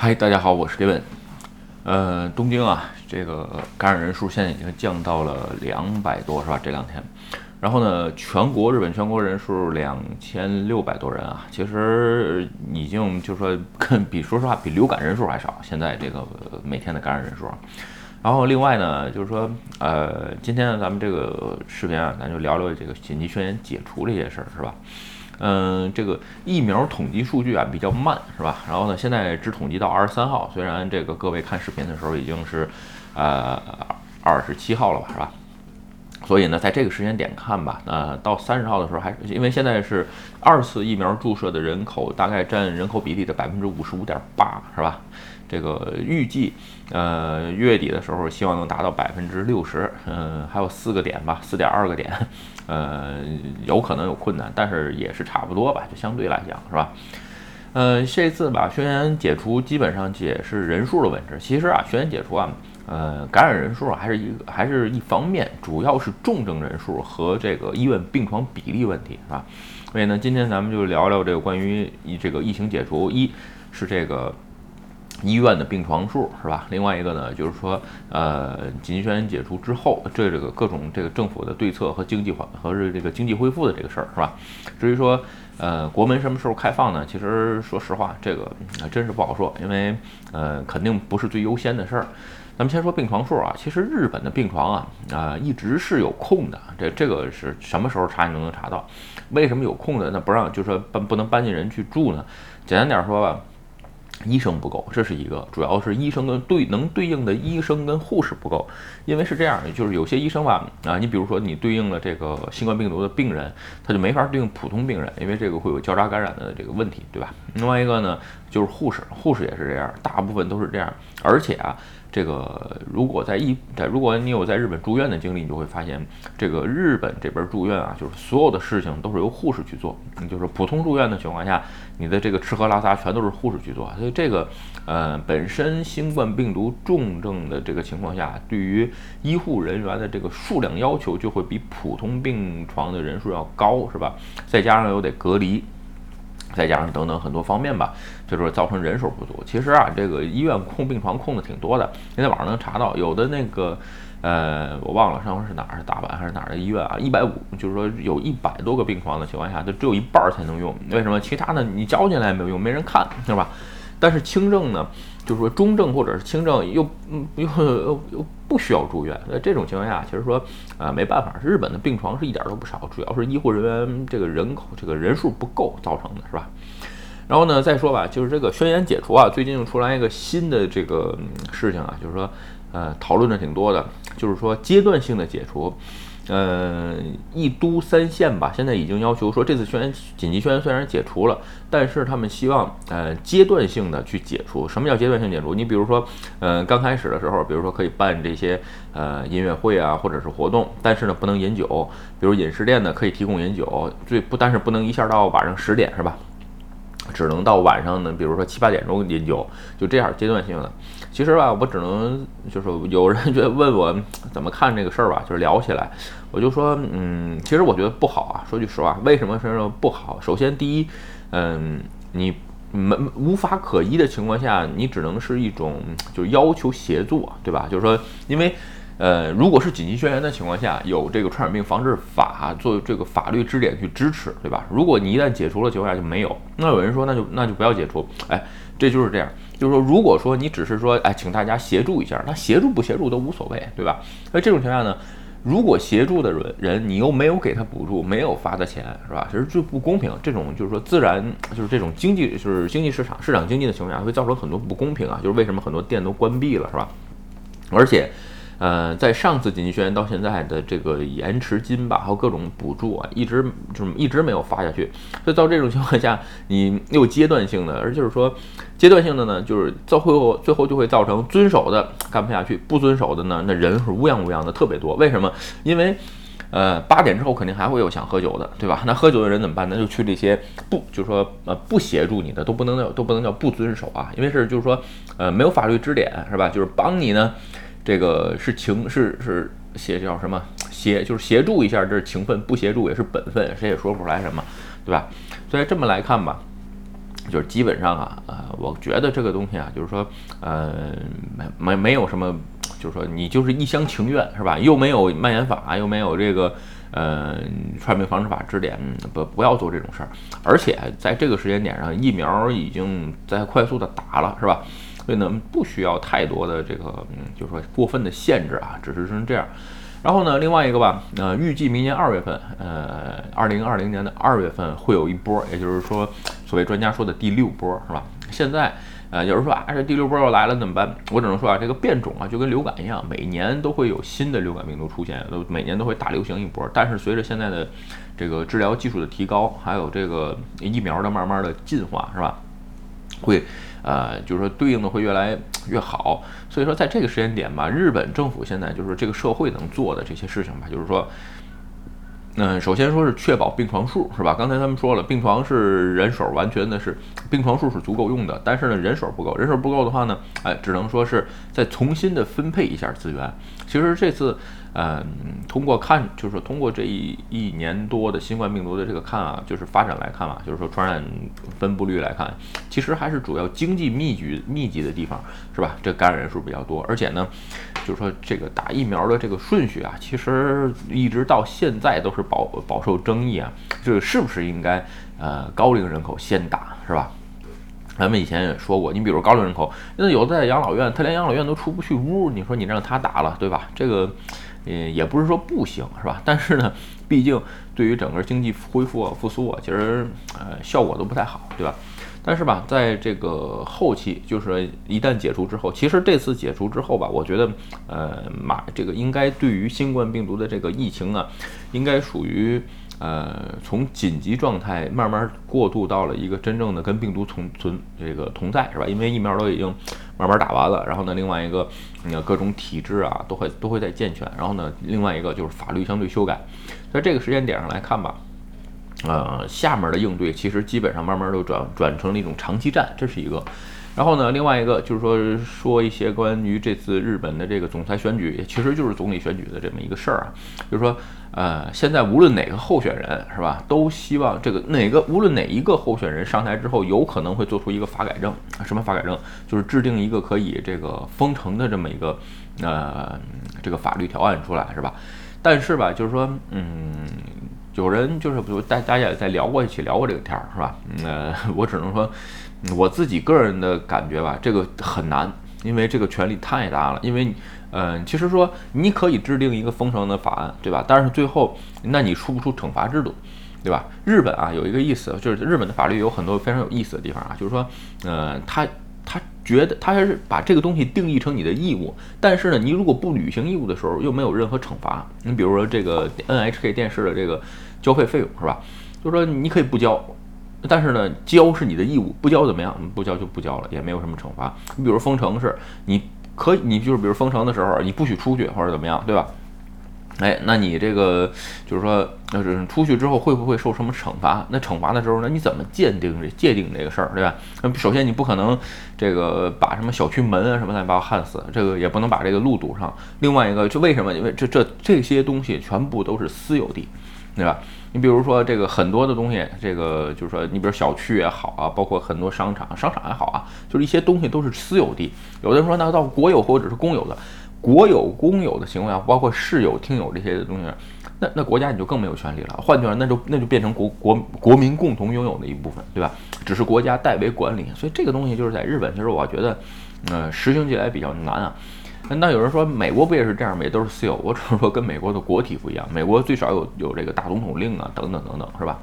嗨，大家好，我是 Gavin。呃，东京啊，这个感染人数现在已经降到了两百多，是吧？这两天。然后呢，全国日本全国人数两千六百多人啊，其实已经就是说，跟比说实话比流感人数还少。现在这个每天的感染人数。然后另外呢，就是说，呃，今天咱们这个视频啊，咱就聊聊这个紧急宣言解除这些事儿，是吧？嗯，这个疫苗统计数据啊比较慢，是吧？然后呢，现在只统计到二十三号，虽然这个各位看视频的时候已经是，呃，二十七号了吧，是吧？所以呢，在这个时间点看吧，呃，到三十号的时候，还是因为现在是二次疫苗注射的人口大概占人口比例的百分之五十五点八，是吧？这个预计，呃，月底的时候希望能达到百分之六十，嗯，还有四个点吧，四点二个点，呃，有可能有困难，但是也是差不多吧，就相对来讲是吧？呃，这次吧，宣言解除基本上也是人数的问题。其实啊，宣言解除啊，呃，感染人数还是一个还是一方面，主要是重症人数和这个医院病床比例问题，是吧？所以呢，今天咱们就聊聊这个关于这个疫情解除，一是这个。医院的病床数是吧？另外一个呢，就是说，呃，紧急宣言解除之后，这这个各种这个政府的对策和经济缓和是这个经济恢复的这个事儿是吧？至于说，呃，国门什么时候开放呢？其实说实话，这个还真是不好说，因为呃，肯定不是最优先的事儿。咱们先说病床数啊，其实日本的病床啊，啊，一直是有空的。这这个是什么时候查你都能查到。为什么有空的？那不让就说搬不能搬进人去住呢？简单点说吧。医生不够，这是一个，主要是医生跟对能对应的医生跟护士不够，因为是这样的，就是有些医生吧，啊，你比如说你对应了这个新冠病毒的病人，他就没法对应普通病人，因为这个会有交叉感染的这个问题，对吧？另外一个呢，就是护士，护士也是这样，大部分都是这样，而且啊。这个如果在一在如果你有在日本住院的经历，你就会发现，这个日本这边住院啊，就是所有的事情都是由护士去做。就是普通住院的情况下，你的这个吃喝拉撒全都是护士去做。这个呃，本身新冠病毒重症的这个情况下，对于医护人员的这个数量要求就会比普通病床的人数要高，是吧？再加上又得隔离。再加上等等很多方面吧，就是造成人手不足。其实啊，这个医院空病床空的挺多的，你在网上能查到。有的那个，呃，我忘了上回是哪儿，是大阪还是哪儿的医院啊？一百五，就是说有一百多个病床的情况下，就只有一半才能用。为什么？其他的你交进来没有用，没人看，是吧？但是轻症呢，就是说中症或者是轻症又嗯又又又不需要住院，在这种情况下，其实说啊没办法，日本的病床是一点都不少，主要是医护人员这个人口这个人数不够造成的，是吧？然后呢再说吧，就是这个宣言解除啊，最近又出来一个新的这个事情啊，就是说呃讨论的挺多的，就是说阶段性的解除。呃，一都三县吧，现在已经要求说，这次宣言紧急宣言虽然解除了，但是他们希望呃阶段性的去解除。什么叫阶段性解除？你比如说，呃，刚开始的时候，比如说可以办这些呃音乐会啊，或者是活动，但是呢不能饮酒。比如饮食店呢可以提供饮酒，最不但是不能一下到晚上十点，是吧？只能到晚上呢，比如说七八点钟饮酒，就这样阶段性的。其实吧，我只能就是有人觉得问我怎么看这个事儿吧，就是聊起来，我就说，嗯，其实我觉得不好啊。说句实话，为什么说不好？首先，第一，嗯，你没无法可依的情况下，你只能是一种就是要求协作，对吧？就是说，因为。呃，如果是紧急宣言的情况下，有这个传染病防治法作为这个法律支点去支持，对吧？如果你一旦解除了情况下就没有，那有人说那就那就不要解除，哎，这就是这样，就是说，如果说你只是说，哎，请大家协助一下，那协助不协助都无所谓，对吧？那这种情况下呢，如果协助的人人你又没有给他补助，没有发的钱，是吧？其实就不公平。这种就是说自然就是这种经济就是经济市场市场经济的情况下会造成很多不公平啊，就是为什么很多店都关闭了，是吧？而且。呃，在上次紧急宣言到现在的这个延迟金吧，还有各种补助啊，一直就是一直没有发下去。所以到这种情况下，你又阶段性的，而就是说阶段性的呢，就是最后最后就会造成遵守的干不下去，不遵守的呢，那人是乌泱乌泱的特别多。为什么？因为呃八点之后肯定还会有想喝酒的，对吧？那喝酒的人怎么办？那就去这些不就是说呃不协助你的都不能叫都不能叫不遵守啊，因为是就是说呃没有法律支点是吧？就是帮你呢。这个是情是是协叫什么协就是协助一下，这是情分；不协助也是本分，谁也说不出来什么，对吧？所以这么来看吧，就是基本上啊，呃，我觉得这个东西啊，就是说，呃，没没没有什么，就是说你就是一厢情愿是吧？又没有蔓延法，又没有这个呃传染病防治法支点，不不要做这种事儿。而且在这个时间点上，疫苗已经在快速的打了是吧？所以呢，不需要太多的这个，嗯，就是说过分的限制啊，只是是这样。然后呢，另外一个吧，呃，预计明年二月份，呃，二零二零年的二月份会有一波，也就是说，所谓专家说的第六波，是吧？现在，呃，有人说啊，这第六波要来了怎么办？我只能说啊，这个变种啊，就跟流感一样，每年都会有新的流感病毒出现，都每年都会大流行一波。但是随着现在的这个治疗技术的提高，还有这个疫苗的慢慢的进化，是吧？会。呃，就是说对应的会越来越好，所以说在这个时间点吧，日本政府现在就是这个社会能做的这些事情吧，就是说，嗯，首先说是确保病床数是吧？刚才他们说了，病床是人手完全的是病床数是足够用的，但是呢人手不够，人手不够的话呢，哎，只能说是再重新的分配一下资源。其实这次。嗯，通过看，就是说通过这一一年多的新冠病毒的这个看啊，就是发展来看嘛，就是说传染分布率来看，其实还是主要经济密集密集的地方，是吧？这感染人数比较多，而且呢，就是说这个打疫苗的这个顺序啊，其实一直到现在都是饱饱受争议啊，就是是不是应该呃高龄人口先打，是吧？咱们以前也说过，你比如高龄人口，那有的在养老院，他连养老院都出不去屋，你说你让他打了，对吧？这个。呃，也不是说不行，是吧？但是呢，毕竟对于整个经济恢复啊、复苏啊，其实呃效果都不太好，对吧？但是吧，在这个后期，就是一旦解除之后，其实这次解除之后吧，我觉得呃马这个应该对于新冠病毒的这个疫情啊，应该属于。呃，从紧急状态慢慢过渡到了一个真正的跟病毒同存这个同在，是吧？因为疫苗都已经慢慢打完了，然后呢，另外一个，呃，各种体制啊都会都会在健全，然后呢，另外一个就是法律相对修改，在这个时间点上来看吧，呃，下面的应对其实基本上慢慢都转转成了一种长期战，这是一个。然后呢，另外一个就是说说一些关于这次日本的这个总裁选举，其实就是总理选举的这么一个事儿啊，就是说，呃，现在无论哪个候选人是吧，都希望这个哪个无论哪一个候选人上台之后，有可能会做出一个法改正，什么法改正，就是制定一个可以这个封城的这么一个呃这个法律条案出来是吧？但是吧，就是说，嗯，有人就是比如大大家也在聊过一起聊过这个天儿是吧？呃，我只能说。我自己个人的感觉吧，这个很难，因为这个权力太大了。因为，嗯，其实说你可以制定一个封城的法案，对吧？但是最后，那你出不出惩罚制度，对吧？日本啊，有一个意思，就是日本的法律有很多非常有意思的地方啊，就是说，呃，他他觉得他是把这个东西定义成你的义务，但是呢，你如果不履行义务的时候，又没有任何惩罚。你比如说这个 NHK 电视的这个交费费用是吧？就是说你可以不交。但是呢，交是你的义务，不交怎么样？不交就不交了，也没有什么惩罚。你比如封城是，你可以，你就是比如封城的时候，你不许出去或者怎么样，对吧？哎，那你这个就是说，就是出去之后会不会受什么惩罚？那惩罚的时候呢，你怎么鉴定这界定这个事儿，对吧？那首先你不可能这个把什么小区门啊什么的把我焊死，这个也不能把这个路堵上。另外一个，就为什么？因为这这这些东西全部都是私有地，对吧？你比如说这个很多的东西，这个就是说，你比如小区也好啊，包括很多商场，商场也好啊，就是一些东西都是私有地。有的人说，那到国有或者是公有的，国有、公有的情况下，包括市有、厅有这些东西，那那国家你就更没有权利了。换句话，那就那就变成国国国民共同拥有的一部分，对吧？只是国家代为管理。所以这个东西就是在日本，其实我觉得，呃，实行起来比较难啊。那有人说美国不也是这样吗？也都是私有。我只是说跟美国的国体不一样，美国最少有有这个大总统令啊，等等等等，是吧？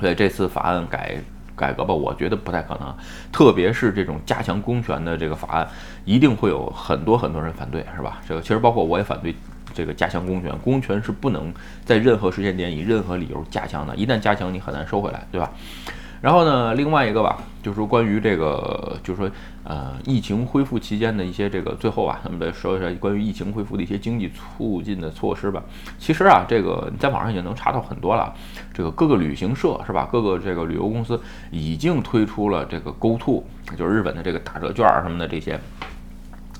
所以这次法案改改革吧，我觉得不太可能。特别是这种加强公权的这个法案，一定会有很多很多人反对，是吧？这个其实包括我也反对这个加强公权，公权是不能在任何时间点以任何理由加强的，一旦加强你很难收回来，对吧？然后呢，另外一个吧，就是说关于这个，就是说，呃，疫情恢复期间的一些这个，最后啊，咱们再说一下关于疫情恢复的一些经济促进的措施吧。其实啊，这个你在网上已经能查到很多了，这个各个旅行社是吧，各个这个旅游公司已经推出了这个 Go To，就是日本的这个打折券什么的这些。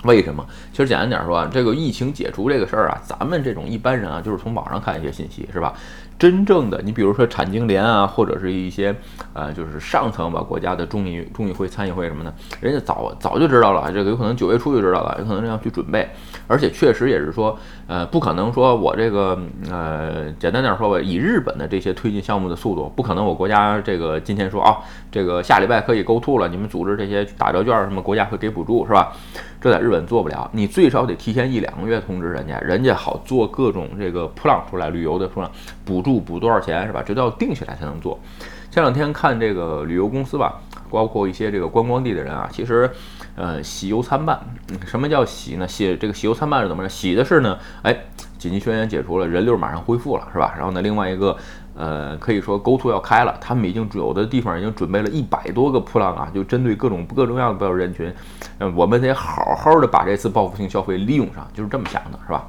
为什么？其实简单点说啊，这个疫情解除这个事儿啊，咱们这种一般人啊，就是从网上看一些信息，是吧？真正的，你比如说产经联啊，或者是一些呃，就是上层吧，国家的众议、众议会、参议会什么的，人家早早就知道了，这个有可能九月初就知道了，有可能要去准备，而且确实也是说，呃，不可能说我这个呃，简单点说吧，以日本的这些推进项目的速度，不可能我国家这个今天说啊，这个下礼拜可以 Go To 了，你们组织这些打折券什么，国家会给补助是吧？这在日本做不了，你最少得提前一两个月通知人家，人家好做各种这个 plan 出来，旅游的 plan 补助补多少钱是吧？这都要定下来才能做。前两天看这个旅游公司吧，包括一些这个观光地的人啊，其实呃喜忧参半。什么叫喜呢？喜这个喜忧参半是怎么着？喜的是呢，哎，紧急宣言解除了，人流马上恢复了是吧？然后呢，另外一个。呃，可以说 Go To 要开了，他们已经有的地方已经准备了一百多个铺浪啊，就针对各种各种各样的人群，嗯，我们得好好的把这次报复性消费利用上，就是这么想的，是吧？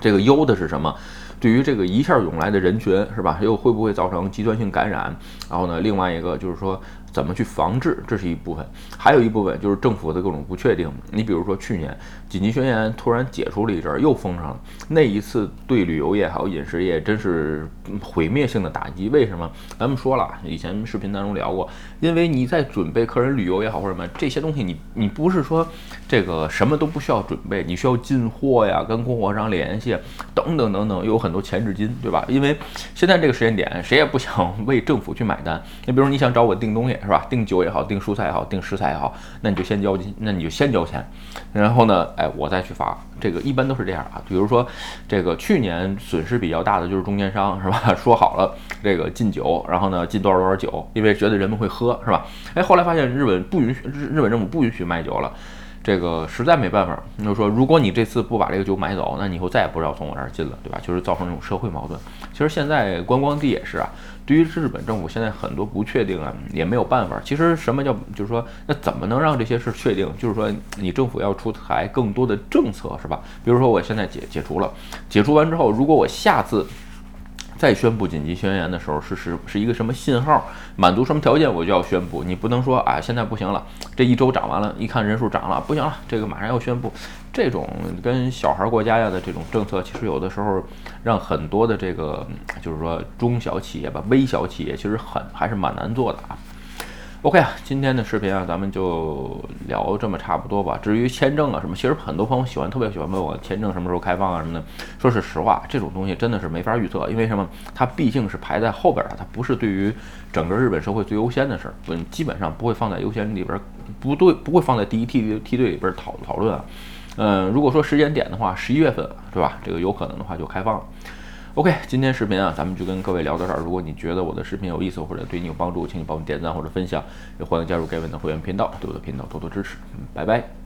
这个忧的是什么？对于这个一下涌来的人群，是吧？又会不会造成极端性感染？然后呢，另外一个就是说。怎么去防治，这是一部分，还有一部分就是政府的各种不确定。你比如说去年紧急宣言突然解除了一阵，又封上了，那一次对旅游业还有饮食业真是毁灭性的打击。为什么？咱们说了，以前视频当中聊过，因为你在准备客人旅游也好或者什么这些东西，你你不是说这个什么都不需要准备，你需要进货呀，跟供货商联系等等等等，有很多前置金，对吧？因为现在这个时间点，谁也不想为政府去买单。你比如你想找我订东西。是吧？订酒也好，订蔬菜也好，订食材也好，那你就先交金，那你就先交钱，然后呢，哎，我再去发。这个一般都是这样啊。比如说，这个去年损失比较大的就是中间商，是吧？说好了这个进酒，然后呢进多少多少酒，因为觉得人们会喝，是吧？哎，后来发现日本不允许，日日本政府不允许卖酒了。这个实在没办法，就是说，如果你这次不把这个酒买走，那你以后再也不知道从我这儿进了，对吧？就是造成这种社会矛盾。其实现在观光地也是啊，对于日本政府现在很多不确定啊，也没有办法。其实什么叫，就是说，那怎么能让这些事确定？就是说，你政府要出台更多的政策，是吧？比如说，我现在解解除了，解除完之后，如果我下次。再宣布紧急宣言的时候是是是一个什么信号？满足什么条件我就要宣布。你不能说啊，现在不行了，这一周涨完了，一看人数涨了，不行了，这个马上要宣布。这种跟小孩国家呀的这种政策，其实有的时候让很多的这个就是说中小企业吧、微小企业，其实很还是蛮难做的啊。OK 啊，今天的视频啊，咱们就聊这么差不多吧。至于签证啊什么，其实很多朋友喜欢，特别喜欢问我签证什么时候开放啊什么的。说是实话，这种东西真的是没法预测，因为什么？它毕竟是排在后边儿的，它不是对于整个日本社会最优先的事儿，嗯，基本上不会放在优先里边，不对，不会放在第一梯队梯队里边讨讨论啊。嗯，如果说时间点的话，十一月份，对吧？这个有可能的话就开放了。OK，今天视频啊，咱们就跟各位聊到这儿。如果你觉得我的视频有意思或者对你有帮助，请你帮我点赞或者分享，也欢迎加入盖文的会员频道，对我的频道多多支持。嗯拜拜。